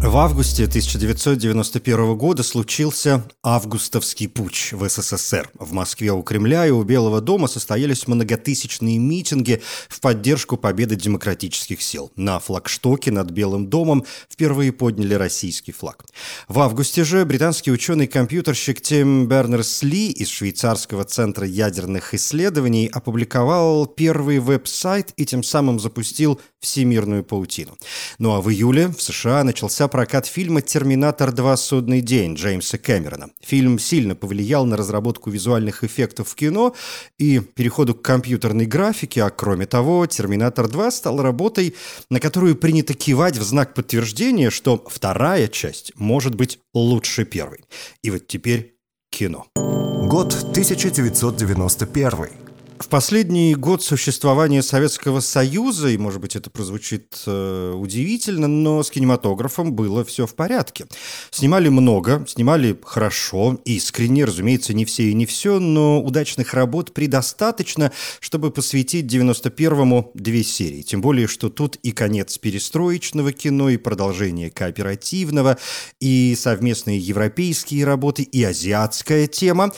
В августе 1991 года случился августовский путь в СССР. В Москве у Кремля и у Белого дома состоялись многотысячные митинги в поддержку победы демократических сил. На флагштоке над Белым домом впервые подняли российский флаг. В августе же британский ученый-компьютерщик Тим Бернерс-Ли из Швейцарского центра ядерных исследований опубликовал первый веб-сайт и тем самым запустил всемирную паутину. Ну а в июле в США начался прокат фильма «Терминатор 2. Судный день» Джеймса Кэмерона. Фильм сильно повлиял на разработку визуальных эффектов в кино и переходу к компьютерной графике, а кроме того, «Терминатор 2» стал работой, на которую принято кивать в знак подтверждения, что вторая часть может быть лучше первой. И вот теперь кино. Год 1991. В последний год существования Советского Союза, и, может быть, это прозвучит э, удивительно, но с кинематографом было все в порядке. Снимали много, снимали хорошо, искренне, разумеется, не все и не все, но удачных работ предостаточно, чтобы посвятить 91-му две серии. Тем более, что тут и конец перестроечного кино, и продолжение кооперативного, и совместные европейские работы, и азиатская тема.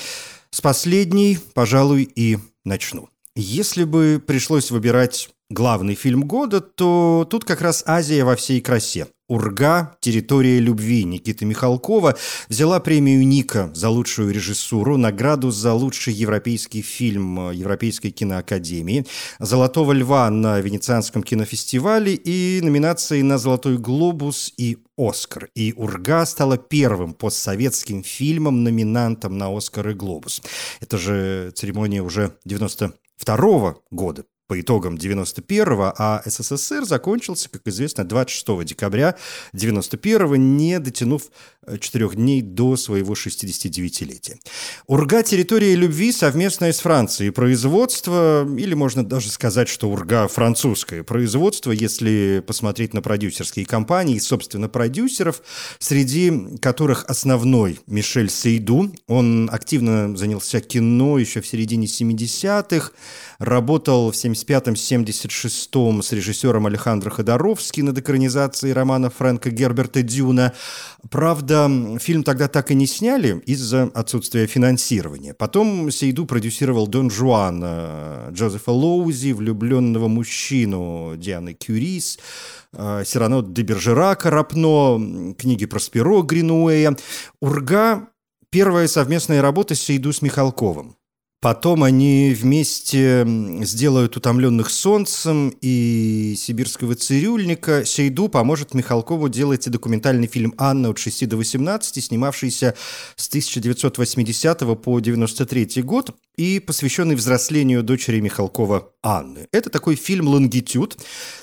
С последней, пожалуй, и начну. Если бы пришлось выбирать главный фильм года, то тут как раз Азия во всей красе. «Урга. Территория любви» Никиты Михалкова взяла премию Ника за лучшую режиссуру, награду за лучший европейский фильм Европейской киноакадемии, «Золотого льва» на Венецианском кинофестивале и номинации на «Золотой глобус» и «Оскар». И «Урга» стала первым постсоветским фильмом, номинантом на «Оскар» и «Глобус». Это же церемония уже 92 -го года по итогам 91-го, а СССР закончился, как известно, 26 декабря 91-го, не дотянув э, четырех дней до своего 69-летия. Урга «Территория любви» совместное с Францией. Производство, или можно даже сказать, что Урга французское производство, если посмотреть на продюсерские компании, собственно, продюсеров, среди которых основной Мишель Сейду, он активно занялся кино еще в середине 70-х, работал в 75-76 с режиссером Алехандро Ходоровски над экранизацией романа Фрэнка Герберта Дюна. Правда, фильм тогда так и не сняли из-за отсутствия финансирования. Потом Сейду продюсировал Дон Жуана Джозефа Лоузи, влюбленного мужчину Дианы Кюрис, э, Сирано де Бержерака Рапно, книги Просперо Гринуэя. Урга – первая совместная работа Сейду с Михалковым. Потом они вместе сделают «Утомленных солнцем» и «Сибирского цирюльника». Сейду поможет Михалкову делать документальный фильм «Анна» от 6 до 18, снимавшийся с 1980 по 93 год и посвященный взрослению дочери Михалкова Анны. Это такой фильм «Лонгитюд».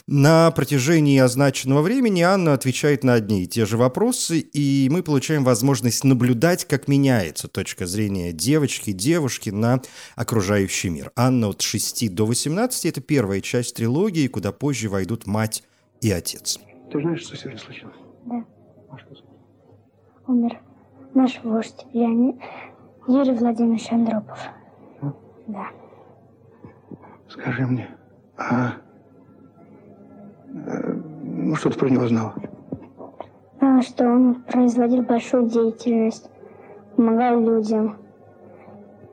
На протяжении означенного времени Анна отвечает на одни и те же вопросы, и мы получаем возможность наблюдать, как меняется точка зрения девочки, девушки на окружающий мир. Анна от 6 до 18 – это первая часть трилогии, куда позже войдут мать и отец. Ты знаешь, что сегодня случилось? Да. А что? Умер наш вождь Леонид Юрий Владимирович Андропов. Да. Скажи мне, а... э, Ну, что ты про него знала? А что он производил большую деятельность, помогал людям,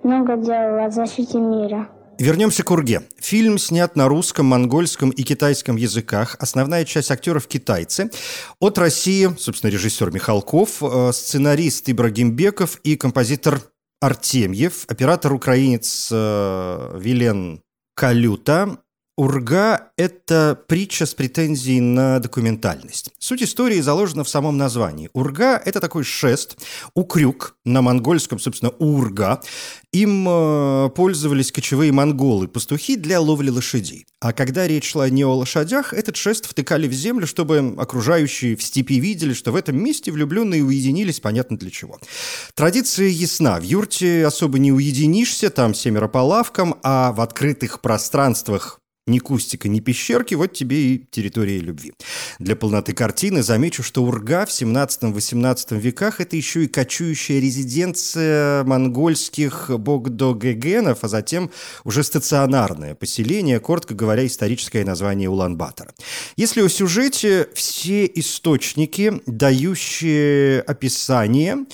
много делал о защите мира. Вернемся к Урге. Фильм снят на русском, монгольском и китайском языках. Основная часть актеров китайцы. От России, собственно, режиссер Михалков, э, сценарист Ибрагимбеков и композитор Артемьев, оператор-украинец э, Вилен Калюта, Урга – это притча с претензией на документальность. Суть истории заложена в самом названии. Урга – это такой шест, укрюк, на монгольском, собственно, урга. Им э, пользовались кочевые монголы, пастухи для ловли лошадей. А когда речь шла не о лошадях, этот шест втыкали в землю, чтобы окружающие в степи видели, что в этом месте влюбленные уединились, понятно для чего. Традиция ясна. В юрте особо не уединишься, там семеро по лавкам, а в открытых пространствах Ни кустика, ни пещерки, вот тебе и территория любви. Для полноты картины замечу, что Урга в 17-18 веках это еще и кочующая резиденция монгольских богдогегенов, а затем уже стационарное поселение, коротко говоря, историческое название Улан-Батора. Если о сюжете, все источники, дающие описание,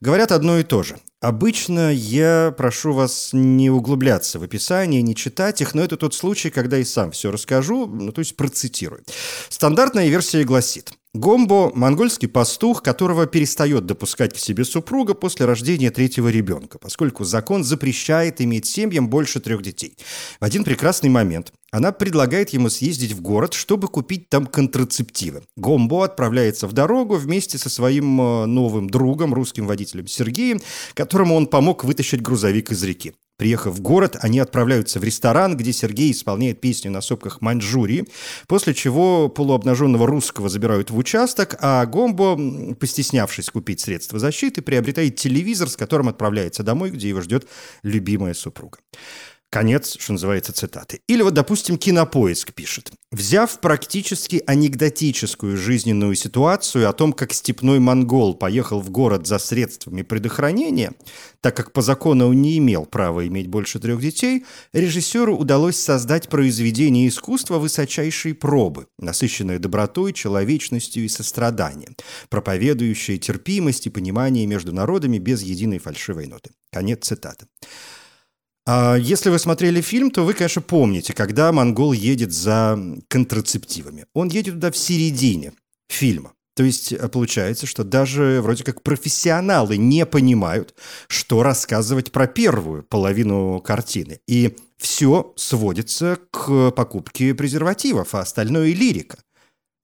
говорят одно и то же. Обычно я прошу вас не углубляться в описание, не читать их, но это тот случай, когда и сам все расскажу, ну, то есть процитирую. Стандартная версия гласит. Гомбо – монгольский пастух, которого перестает допускать к себе супруга после рождения третьего ребенка, поскольку закон запрещает иметь семьям больше трех детей. В один прекрасный момент она предлагает ему съездить в город, чтобы купить там контрацептивы. Гомбо отправляется в дорогу вместе со своим э, новым другом, русским водителем Сергеем, которому он помог вытащить грузовик из реки. Приехав в город, они отправляются в ресторан, где Сергей исполняет песню на сопках Маньчжурии, после чего полуобнаженного русского забирают в участок, а Гомбо, постеснявшись купить средства защиты, приобретает телевизор, с которым отправляется домой, где его ждет любимая супруга. Конец, что называется, цитаты. Или вот, допустим, Кинопоиск пишет. Взяв практически анекдотическую жизненную ситуацию о том, как степной монгол поехал в город за средствами предохранения, так как по закону он не имел права иметь больше трех детей, режиссеру удалось создать произведение искусства высочайшей пробы, насыщенное добротой, человечностью и состраданием, проповедующее терпимость и понимание между народами без единой фальшивой ноты. Конец цитаты. А если вы смотрели фильм, то вы, конечно, помните, когда монгол едет за контрацептивами. Он едет туда в середине фильма. То есть э, получается, что даже вроде как профессионалы не понимают, что рассказывать про первую половину картины. И все сводится к покупке презервативов, а остальное лирика.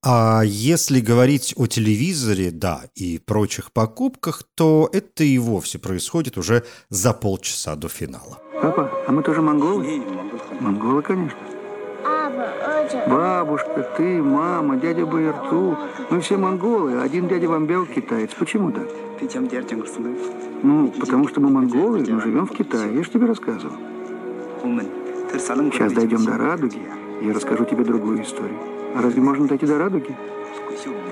А если говорить о телевизоре, да, и прочих покупках, то это и вовсе происходит уже за полчаса до финала. Папа, а мы тоже монголы? Монголы, конечно. Бабушка, ты, мама, дядя Байерту. Мы все монголы, один дядя Вамбел китаец. Почему так? Ну, потому что мы монголы, но живем в Китае. Я же тебе рассказывал. Сейчас дойдем до радуги, и я расскажу тебе другую историю. А разве можно дойти до радуги?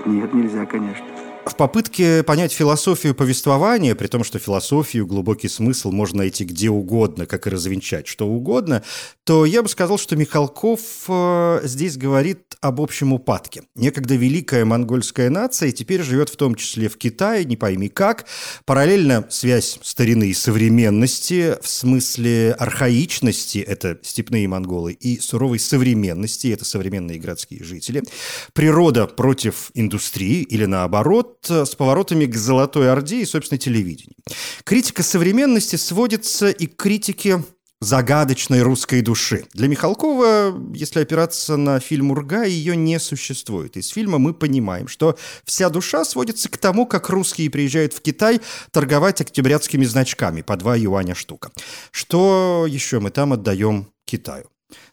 Нет, нельзя, конечно. В попытке понять философию повествования, при том, что философию, глубокий смысл можно найти где угодно, как и развенчать что угодно, то я бы сказал, что Михалков э, здесь говорит об общем упадке. Некогда великая монгольская нация теперь живет в том числе в Китае, не пойми как. Параллельно связь старины и современности в смысле архаичности – это степные монголы, и суровой современности – это современные городские жители. Природа против индустрии или наоборот, с поворотами к Золотой Орде и, собственно, телевидению. Критика современности сводится и к критике загадочной русской души. Для Михалкова, если опираться на фильм «Урга», ее не существует. Из фильма мы понимаем, что вся душа сводится к тому, как русские приезжают в Китай торговать октябрятскими значками по 2 юаня штука. Что еще мы там отдаем Китаю?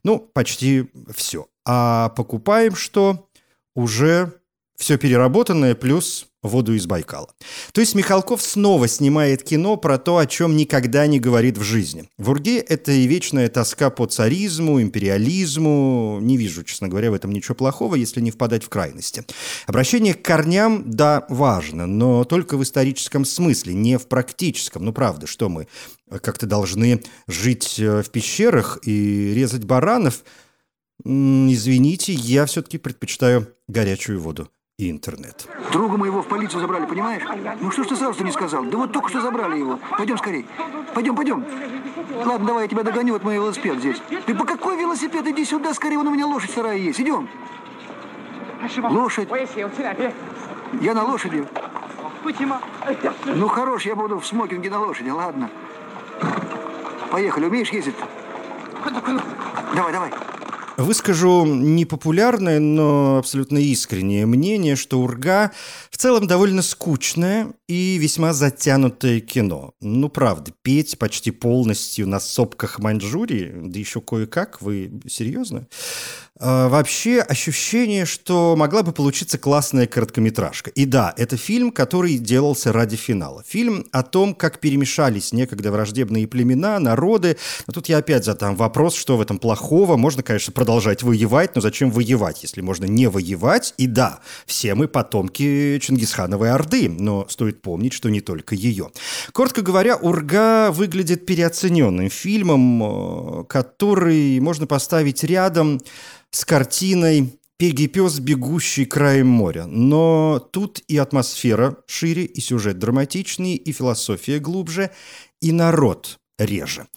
Ну, почти все. А покупаем что? Уже все переработанное плюс воду из Байкала. То есть Михалков снова снимает кино про то, о чем никогда не говорит в жизни. В Урге это и вечная тоска по царизму, империализму. Не вижу, честно говоря, в этом ничего плохого, если не впадать в крайности. Обращение к корням, да, важно, но только в историческом смысле, не в практическом. Ну, правда, что мы как-то должны жить э, в пещерах и резать баранов? Извините, я все-таки предпочитаю горячую воду и интернет. Друга моего в полицию забрали, понимаешь? Ну что ж ты сразу не сказал? Да вот только что забрали его. Пойдем скорей. Пойдем, пойдем. Ладно, давай, я тебя догоню, вот мой велосипед здесь. Ты по какой велосипед? Иди сюда скорее, вон у меня лошадь вторая есть. Идем. Лошадь. Я на лошади. Ну, хорош, я буду в смокинге на лошади, ладно. Поехали, умеешь ездить? Давай, давай. Выскажу непопулярное, но абсолютно искреннее мнение, что «Урга» в целом довольно скучное и весьма затянутое кино. Ну, правда, петь почти полностью на сопках Маньчжурии, да еще кое-как, вы серьезно? Э, вообще ощущение, что могла бы получиться классная короткометражка. И да, это фильм, который делался ради финала. Фильм о том, как перемешались некогда враждебные племена, народы. Но тут я опять задам вопрос, что в этом плохого. Можно, конечно, продолжать воевать, но зачем воевать, если можно не воевать? И да, все мы потомки Чингисхановой Орды, но стоит помнить, что не только ее. Коротко говоря, «Урга» выглядит переоцененным фильмом, э, который можно поставить рядом с картиной «Пеги пес, бегущий краем моря». Но тут и атмосфера шире, и сюжет драматичнее, и философия глубже, и народ реже.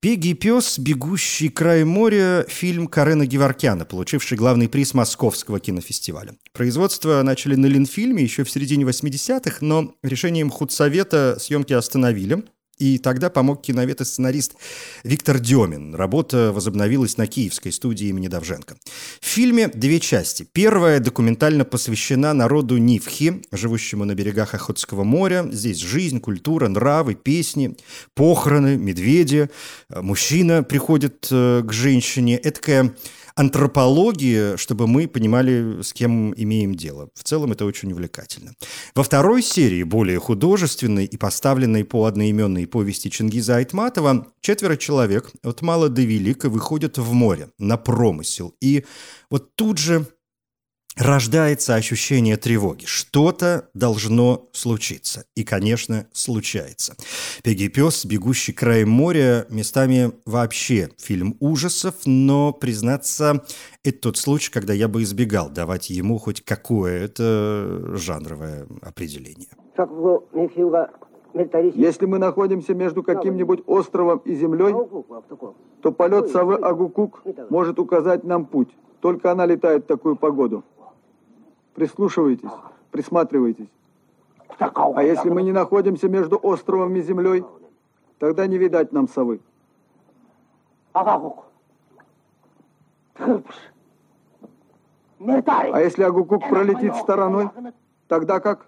«Пеги пес, бегущий краем моря» – фильм Карена Геворкяна, получивший главный приз Московского кинофестиваля. Производство начали на Ленфильме еще в середине 80-х, но решением худсовета съемки остановили – и тогда помог киновед и сценарист Виктор Демин. Работа возобновилась на киевской студии имени Давженко. В фильме две части. Первая документально посвящена народу Нивхи, живущему на берегах Охотского моря. Здесь жизнь, культура, нравы, песни, похороны, медведи. Мужчина приходит э, к женщине. Эдакая антропологии, чтобы мы понимали, с кем имеем дело. В целом это очень увлекательно. Во второй серии, более художественной и поставленной по одноименной повести Чингиза Айтматова, четверо человек от мала до велика выходят в море на промысел. И вот тут же рождается ощущение тревоги. Что-то должно случиться. И, конечно, случается. «Пеги пес, бегущий краем моря» местами вообще фильм ужасов, но, признаться, это тот случай, когда я бы избегал давать ему хоть какое-то жанровое определение. Если мы находимся между каким-нибудь островом и землей, то полет совы Агукук может указать нам путь. Только она летает в такую погоду. Прислушивайтесь, присматривайтесь. А если мы не находимся между островом и землей, тогда не видать нам совы. А если Агукук пролетит стороной, тогда как?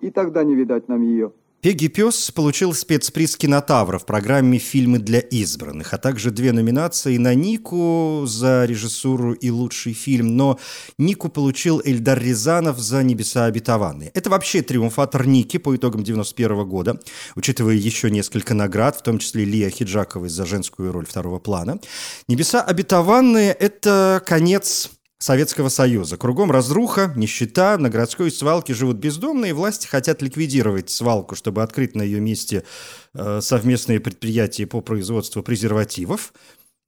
И тогда не видать нам ее. Пеги Пес получил спецприз кинотавра в программе «Фильмы для избранных», а также две номинации на Нику за режиссуру и лучший фильм. Но Нику получил Эльдар Рязанов за «Небеса обетованные». Это вообще триумфатор Ники по итогам 91 года, учитывая еще несколько наград, в том числе Лия Хиджаковой за женскую роль второго плана. «Небеса обетованные» — это конец Советского Союза. Кругом разруха, нищета, на городской свалке живут бездомные, власти хотят ликвидировать свалку, чтобы открыть на ее месте э, совместные предприятия по производству презервативов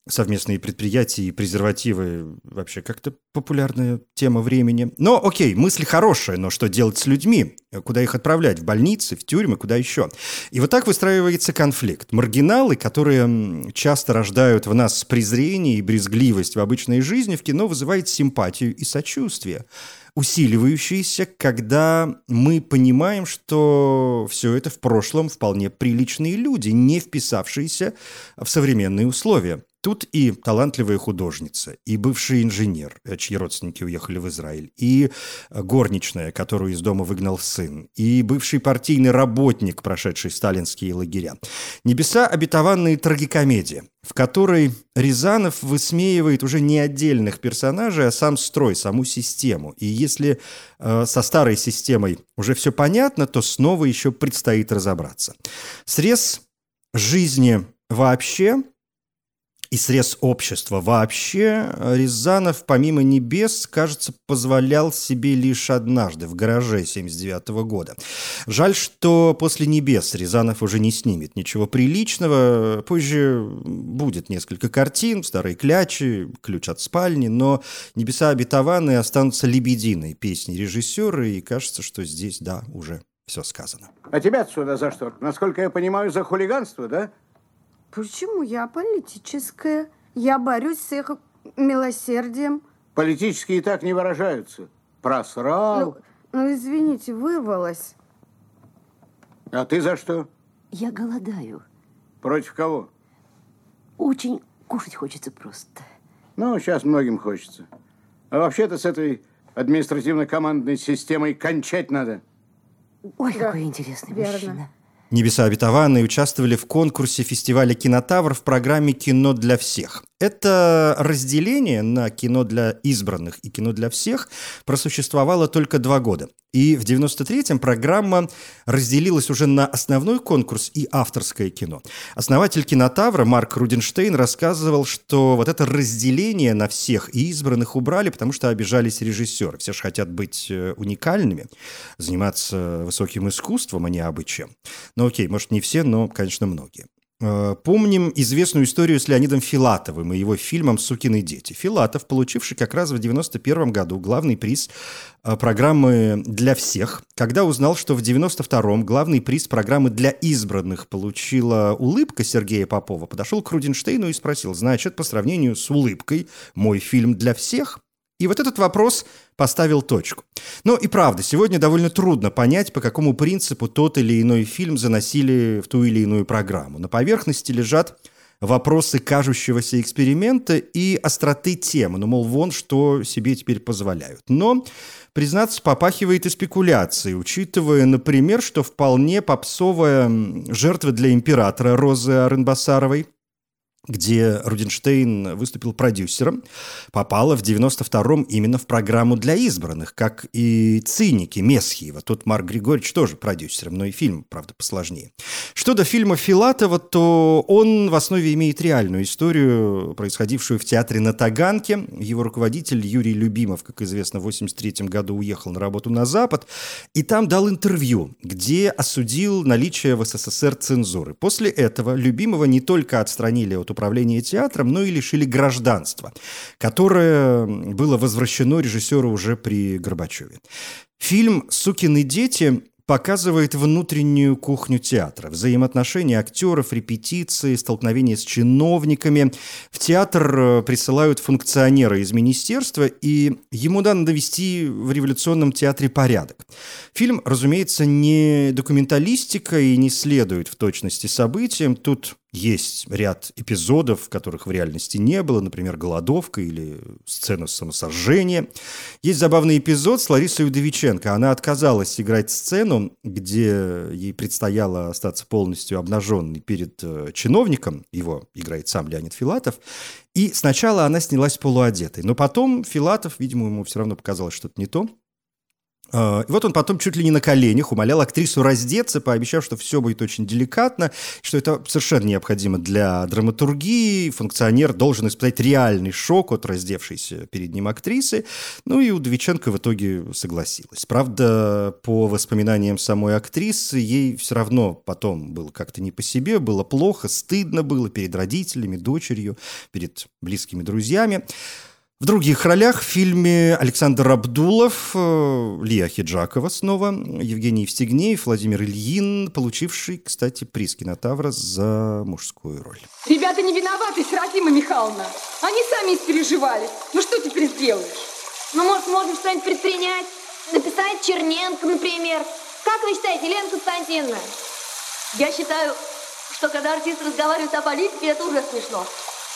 совместные предприятия и презервативы вообще как-то популярная тема времени. Но окей, мысль хорошая, но что делать с людьми? Куда их отправлять? В больницы, в тюрьмы, куда еще? И вот так выстраивается конфликт. Маргиналы, которые часто рождают в нас презрение и брезгливость в обычной жизни, в кино вызывает симпатию и сочувствие усиливающиеся, когда мы понимаем, что все это в прошлом вполне приличные люди, не вписавшиеся в современные условия. Тут и талантливая художница, и бывший инженер, э, чьи родственники уехали в Израиль, и э, горничная, которую из дома выгнал сын, и бывший партийный работник, прошедший сталинские лагеря. «Небеса» — обетованные трагикомедия, в которой Рязанов высмеивает уже не отдельных персонажей, а сам строй, саму систему. И если э, со старой системой уже все понятно, то снова еще предстоит разобраться. Срез жизни вообще – и срез общества. Вообще Рязанов, помимо «Небес», кажется, позволял себе лишь однажды в гараже 79 года. Жаль, что после «Небес» Рязанов уже не снимет ничего приличного. Позже будет несколько картин, старые клячи, ключ от спальни, но «Небеса обетованные» останутся лебединой песни режиссера, и кажется, что здесь, да, уже все сказано. А тебя отсюда за что? Насколько я понимаю, за хулиганство, да? Почему я политическая? Я борюсь с их милосердием. Политические так не выражаются. Просрал. Ну, ну, извините, вырвалась. А ты за что? Я голодаю. Против кого? Очень кушать хочется просто. Ну, сейчас многим хочется. А вообще-то с этой административно-командной системой кончать надо. Ой, да, какой интересный верно. мужчина. Небеса обетованные участвовали в конкурсе фестиваля «Кинотавр» в программе «Кино для всех». Это разделение на кино для избранных и кино для всех просуществовало только два года. И в 93-м программа разделилась уже на основной конкурс и авторское кино. Основатель кинотавра Марк Рудинштейн рассказывал, что вот это разделение на всех и избранных убрали, потому что обижались режиссеры. Все же хотят быть э, уникальными, заниматься высоким искусством, а не абы чем. Ну окей, может не все, но, конечно, многие. Э, помним известную историю с Леонидом Филатовым и его фильмом «Сукины дети». Филатов, получивший как раз в 91 году главный приз э, программы «Для всех», когда узнал, что в 92-м главный приз программы «Для избранных» получила «Улыбка» Сергея Попова, подошел к Рудинштейну и спросил, значит, по сравнению с «Улыбкой» мой фильм «Для всех»? И вот этот вопрос поставил точку. Но и правда, сегодня довольно трудно понять, по какому принципу тот или иной фильм заносили в ту или иную программу. На поверхности лежат вопросы кажущегося эксперимента и остроты темы. Ну, мол, вон что себе теперь позволяют. Но, признаться, попахивает и спекуляцией, учитывая, например, что вполне попсовая жертва для императора Розы Аренбасаровой – где Рудинштейн выступил продюсером, попала в 92-м именно в программу для избранных, как и «Циники» Месхиева. Тут Марк Григорьевич тоже продюсером, но и фильм, правда, посложнее. Что до фильма Филатова, то он в основе имеет реальную историю, происходившую в театре на Таганке. Его руководитель Юрий Любимов, как известно, в 83 году уехал на работу на Запад, и там дал интервью, где осудил наличие в СССР цензуры. После этого Любимова не только отстранили от управления театром, но и лишили гражданства, которое было возвращено режиссеру уже при Горбачеве. Фильм «Сукины дети» показывает внутреннюю кухню театра, взаимоотношения актеров, репетиции, столкновения с чиновниками. В театр э, присылают функционера из министерства, и ему надо довести в революционном театре порядок. Фильм, разумеется, не документалистика и не следует в точности событиям. Тут есть ряд эпизодов, которых в реальности не было, например, голодовка или сцена самосожжения. Есть забавный эпизод с Ларисой Удовиченко. Она отказалась играть сцену, где ей предстояло остаться полностью обнаженной перед э, чиновником. Его играет сам Леонид Филатов. И сначала она снялась полуодетой. Но потом Филатов, видимо, ему все равно показалось что-то не то, и вот он потом чуть ли не на коленях умолял актрису раздеться, пообещав, что все будет очень деликатно, что это совершенно необходимо для драматургии. Функционер должен испытать реальный шок от раздевшейся перед ним актрисы. Ну и Удовиченко в итоге согласилась. Правда, по воспоминаниям самой актрисы, ей все равно потом было как-то не по себе, было плохо, стыдно было перед родителями, дочерью, перед близкими друзьями. В других ролях в фильме Александр Абдулов, э, Лия Хиджакова снова, Евгений Евстигнеев, Владимир Ильин, получивший, кстати, приз кинотавра за мужскую роль. Ребята не виноваты, Серафима Михайловна. Они сами испереживали. Ну что теперь сделаешь? Ну, может, можно что-нибудь предпринять? Написать Черненко, например. Как вы считаете, Лена Константиновна? Я считаю, что когда артист разговаривает о политике, это уже смешно.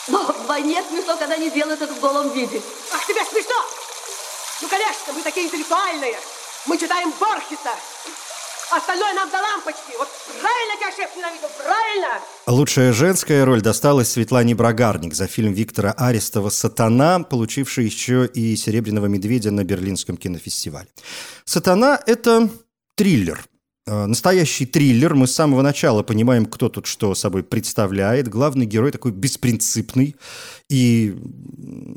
Но вдвойне смешно, когда они делают это в голом виде. Ах, тебе смешно? Ну, конечно, мы такие интеллектуальные. Мы читаем Борхеса. Остальное нам до лампочки. Вот правильно тебя шеф ненавидел, правильно? Лучшая женская роль досталась Светлане Брагарник за фильм Виктора Арестова «Сатана», получивший еще и «Серебряного медведя» на Берлинском кинофестивале. «Сатана» — это триллер – настоящий триллер. Мы с самого начала понимаем, кто тут что собой представляет. Главный герой такой беспринципный и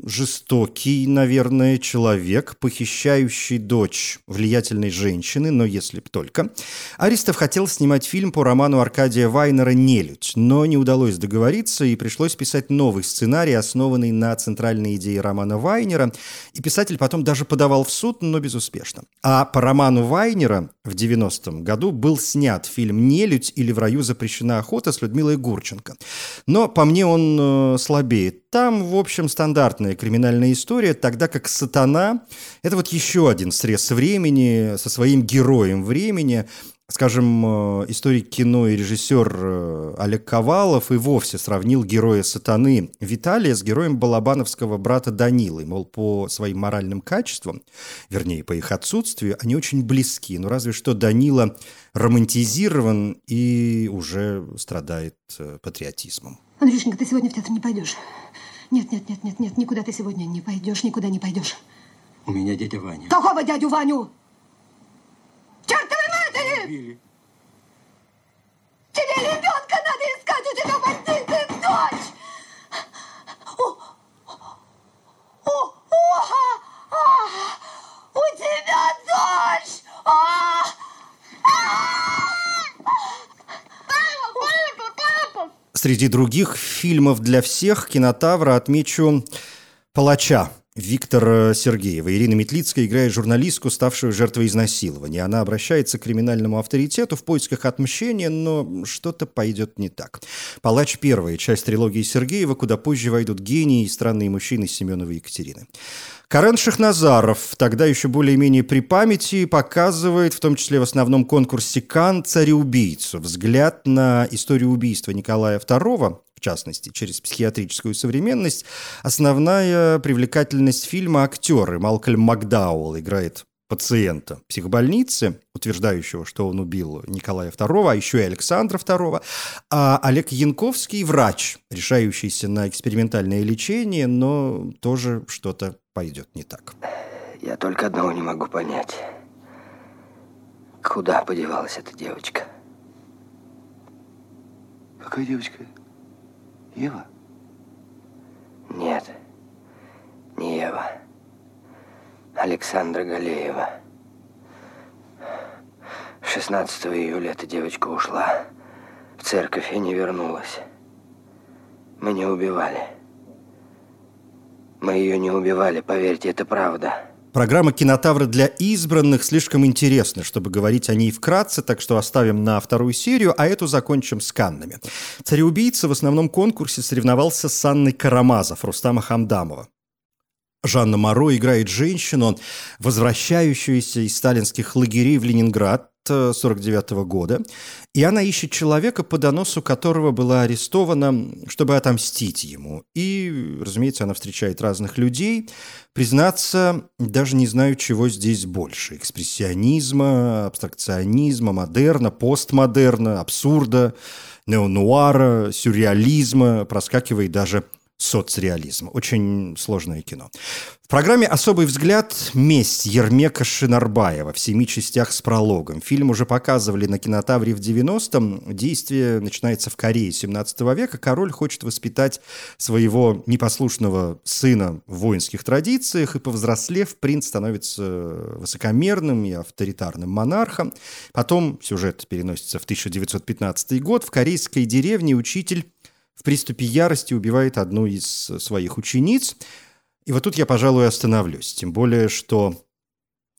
жестокий, наверное, человек, похищающий дочь влиятельной женщины, но если б только. Аристов хотел снимать фильм по роману Аркадия Вайнера «Нелюдь», но не удалось договориться, и пришлось писать новый сценарий, основанный на центральной идее романа Вайнера, и писатель потом даже подавал в суд, но безуспешно. А по роману Вайнера в 90-м году был снят фильм «Нелюдь» или «В раю запрещена охота» с Людмилой Гурченко. Но по мне он э, слабеет. Там, в общем, стандартная криминальная история, тогда как «Сатана» — это вот еще один срез времени со своим героем времени, Скажем, э, историк кино и режиссер э, Олег Ковалов и вовсе сравнил героя сатаны Виталия с героем балабановского брата Данилы. Мол, по своим моральным качествам, вернее, по их отсутствию, они очень близки. Но разве что Данила романтизирован и уже страдает э, патриотизмом. Андрюшенька, ты сегодня в театр не пойдешь. Нет, нет, нет, нет, нет, никуда ты сегодня не пойдешь, никуда не пойдешь. У меня дядя Ваня. Какого дядю Ваню? Убили. Тебе ребенка надо искать, у тебя бандиты, дочь! О, о, о, а, у тебя дочь! А, Среди других фильмов для всех кинотавра отмечу «Палача» Виктора Сергеева. Ирина Метлицкая играет журналистку, ставшую жертвой изнасилования. Она обращается к криминальному авторитету в поисках отмщения, но что-то пойдет не так. «Палач» – первая часть трилогии Сергеева, куда позже войдут гении и странные мужчины Семенова и Екатерины. Карен Шахназаров, тогда еще более-менее при памяти, показывает, в том числе в основном конкурсе «Кан» цареубийцу. Взгляд на историю убийства Николая II, в частности, через психиатрическую современность, основная привлекательность фильма актеры. Малкольм Макдауэлл играет пациента психбольницы, утверждающего, что он убил Николая II, а еще и Александра II, а Олег Янковский – врач, решающийся на экспериментальное лечение, но тоже что-то пойдет не так. Я только одного не могу понять. Куда подевалась эта девочка? Какая девочка? Ева? Нет, не Ева. Александра Галеева. 16 июля эта девочка ушла в церковь и не вернулась. Мы не убивали. Мы ее не убивали, поверьте, это правда. Программа «Кинотавры» для избранных слишком интересна, чтобы говорить о ней вкратце, так что оставим на вторую серию, а эту закончим с Каннами. «Цареубийца» в основном конкурсе соревновался с Анной Карамазов, Рустама Хамдамова. Жанна Моро играет женщину, возвращающуюся из сталинских лагерей в Ленинград 1949 года, и она ищет человека, по доносу которого была арестована, чтобы отомстить ему. И, разумеется, она встречает разных людей. Признаться, даже не знаю, чего здесь больше. Экспрессионизма, абстракционизма, модерна, постмодерна, абсурда, неонуара, сюрреализма, проскакивает даже соцреализм. Очень сложное кино. В программе «Особый взгляд. Месть» Ермека Шинарбаева в семи частях с прологом. Фильм уже показывали на кинотавре в 90-м. Действие начинается в Корее 17 века. Король хочет воспитать своего непослушного сына в воинских традициях, и, повзрослев, принц становится высокомерным и авторитарным монархом. Потом сюжет переносится в 1915 год. В корейской деревне учитель в приступе ярости убивает одну из своих учениц. И вот тут я, пожалуй, остановлюсь. Тем более, что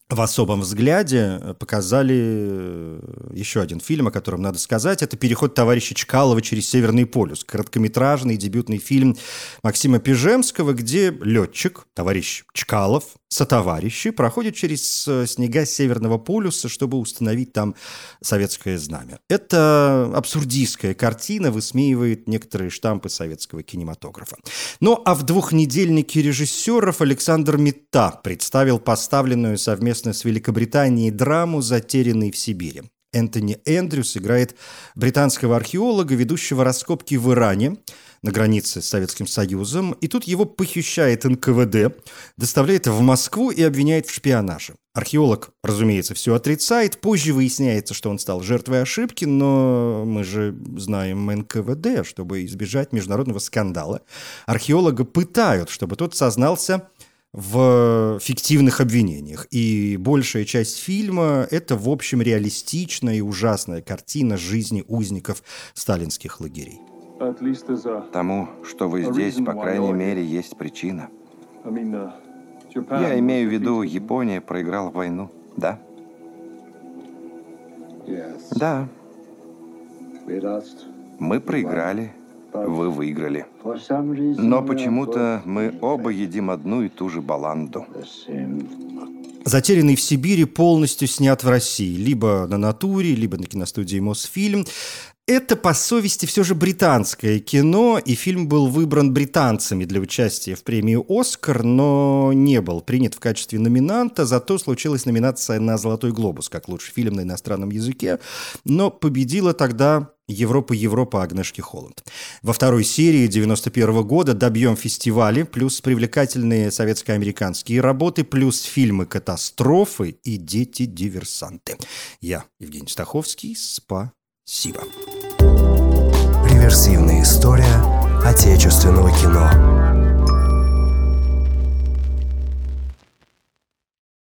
в особом взгляде показали э, еще один фильм, о котором надо сказать. Это «Переход товарища Чкалова через Северный полюс». Короткометражный дебютный фильм Максима Пижемского, где летчик, товарищ Чкалов, сотоварищи проходят через э, снега Северного полюса, чтобы установить там советское знамя. Это абсурдистская картина, высмеивает некоторые штампы советского кинематографа. Ну а в двухнедельнике режиссеров Александр Митта представил поставленную совместно с Великобританией драму «Затерянный в Сибири». Энтони Эндрюс играет британского археолога, ведущего раскопки в Иране на границе с Советским Союзом, и тут его похищает НКВД, доставляет в Москву и обвиняет в шпионаже. Археолог, разумеется, все отрицает, позже выясняется, что он стал жертвой ошибки, но мы же знаем НКВД, чтобы избежать международного скандала. Археолога пытают, чтобы тот сознался в фиктивных обвинениях. И большая часть фильма – это, в общем, реалистичная и ужасная картина жизни узников сталинских лагерей. Тому, что вы здесь, по крайней мере, есть причина. Я имею в виду, Япония проиграла войну, да? Да. Мы проиграли, вы выиграли. Но почему-то мы оба едим одну и ту же баланду. «Затерянный в Сибири» полностью снят в России. Либо на натуре, либо на киностудии «Мосфильм». Это по совести все же британское кино, и фильм был выбран британцами для участия в премию «Оскар», но не был принят в качестве номинанта, зато случилась номинация на «Золотой глобус» как лучший фильм на иностранном языке, но победила тогда Европа, Европа Агнешки Холланд. Во второй серии 91 года добьем фестивали, плюс привлекательные советско-американские работы, плюс фильмы «Катастрофы» и «Дети-диверсанты». Я, Евгений Стаховский, спасибо. Реверсивная история отечественного кино.